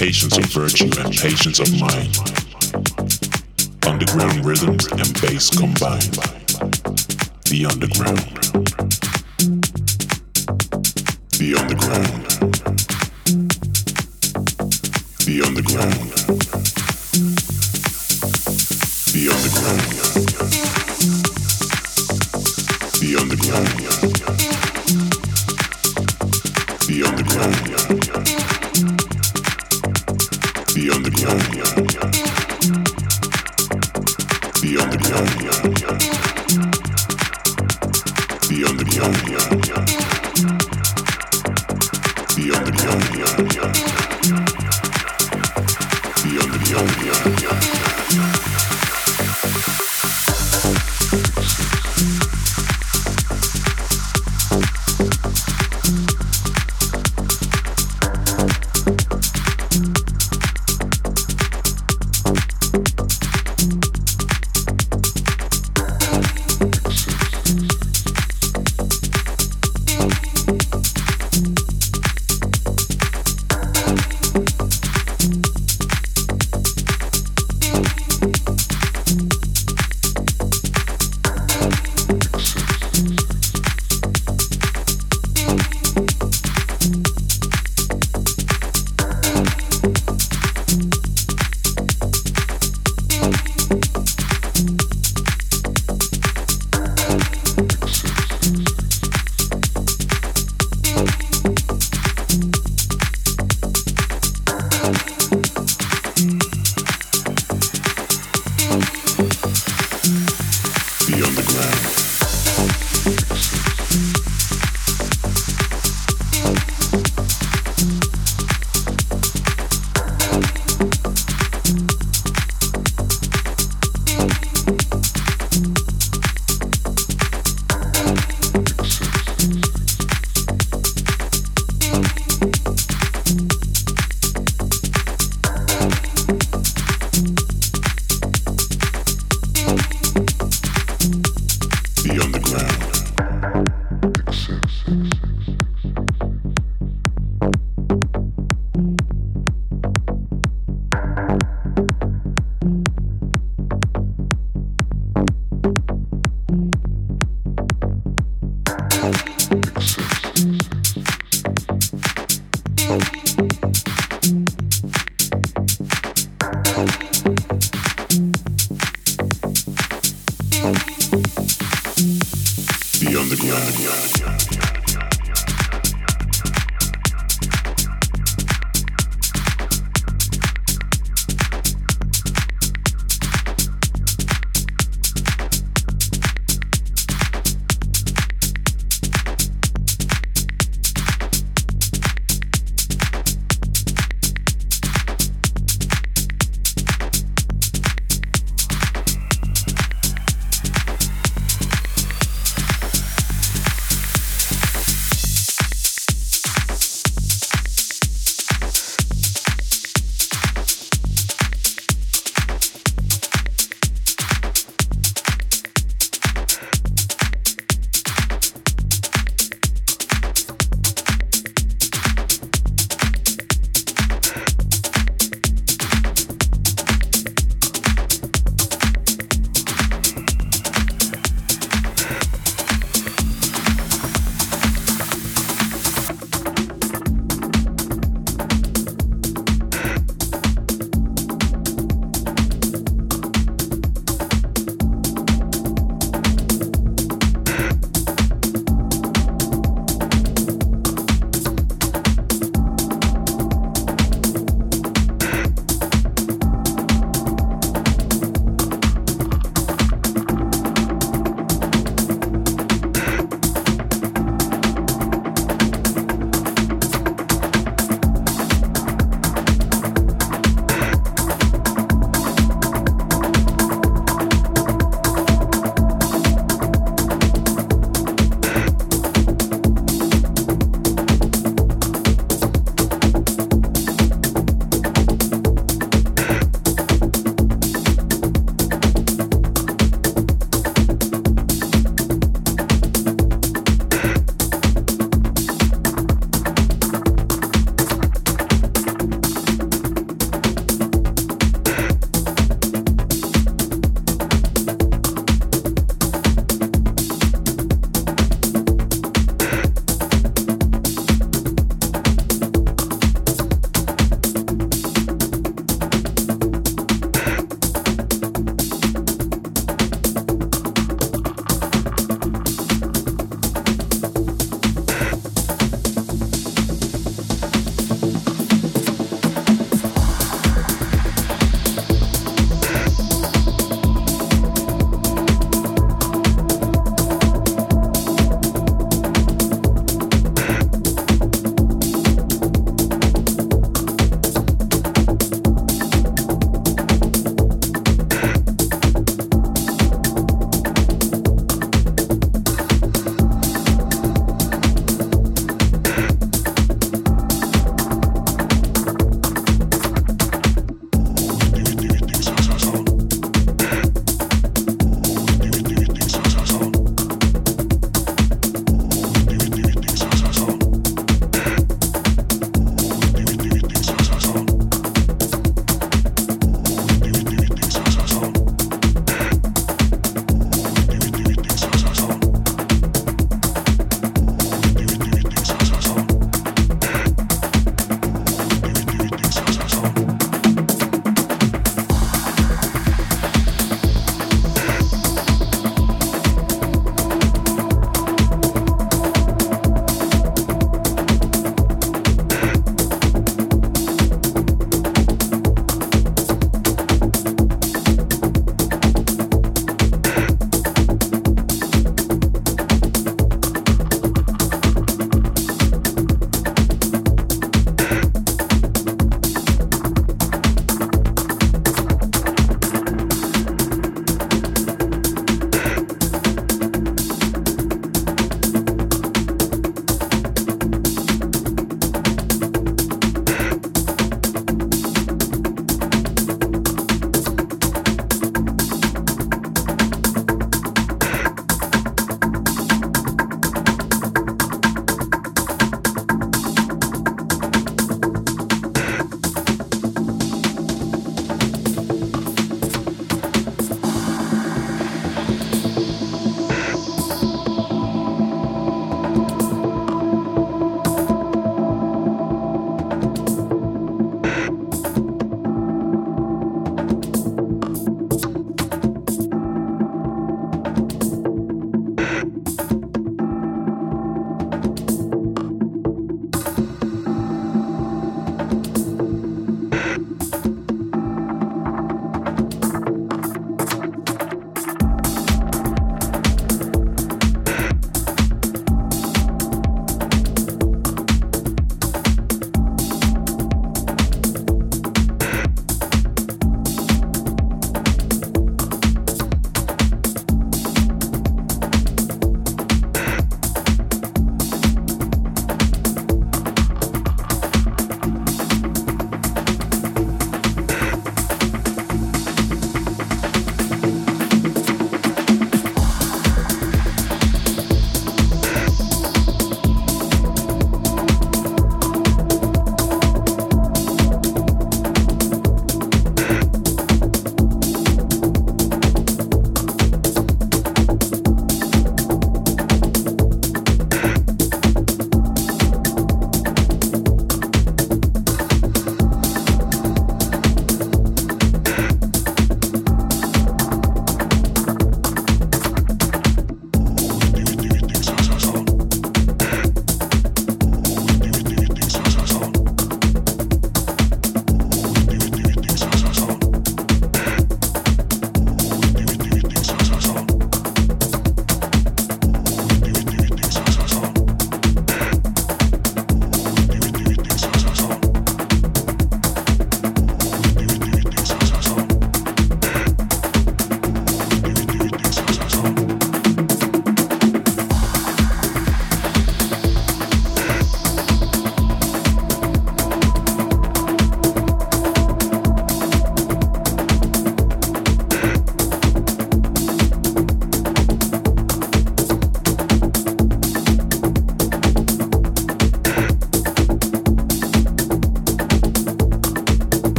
Patience of virtue and patience of mind. Underground rhythms and bass combined. The underground. The underground. The underground.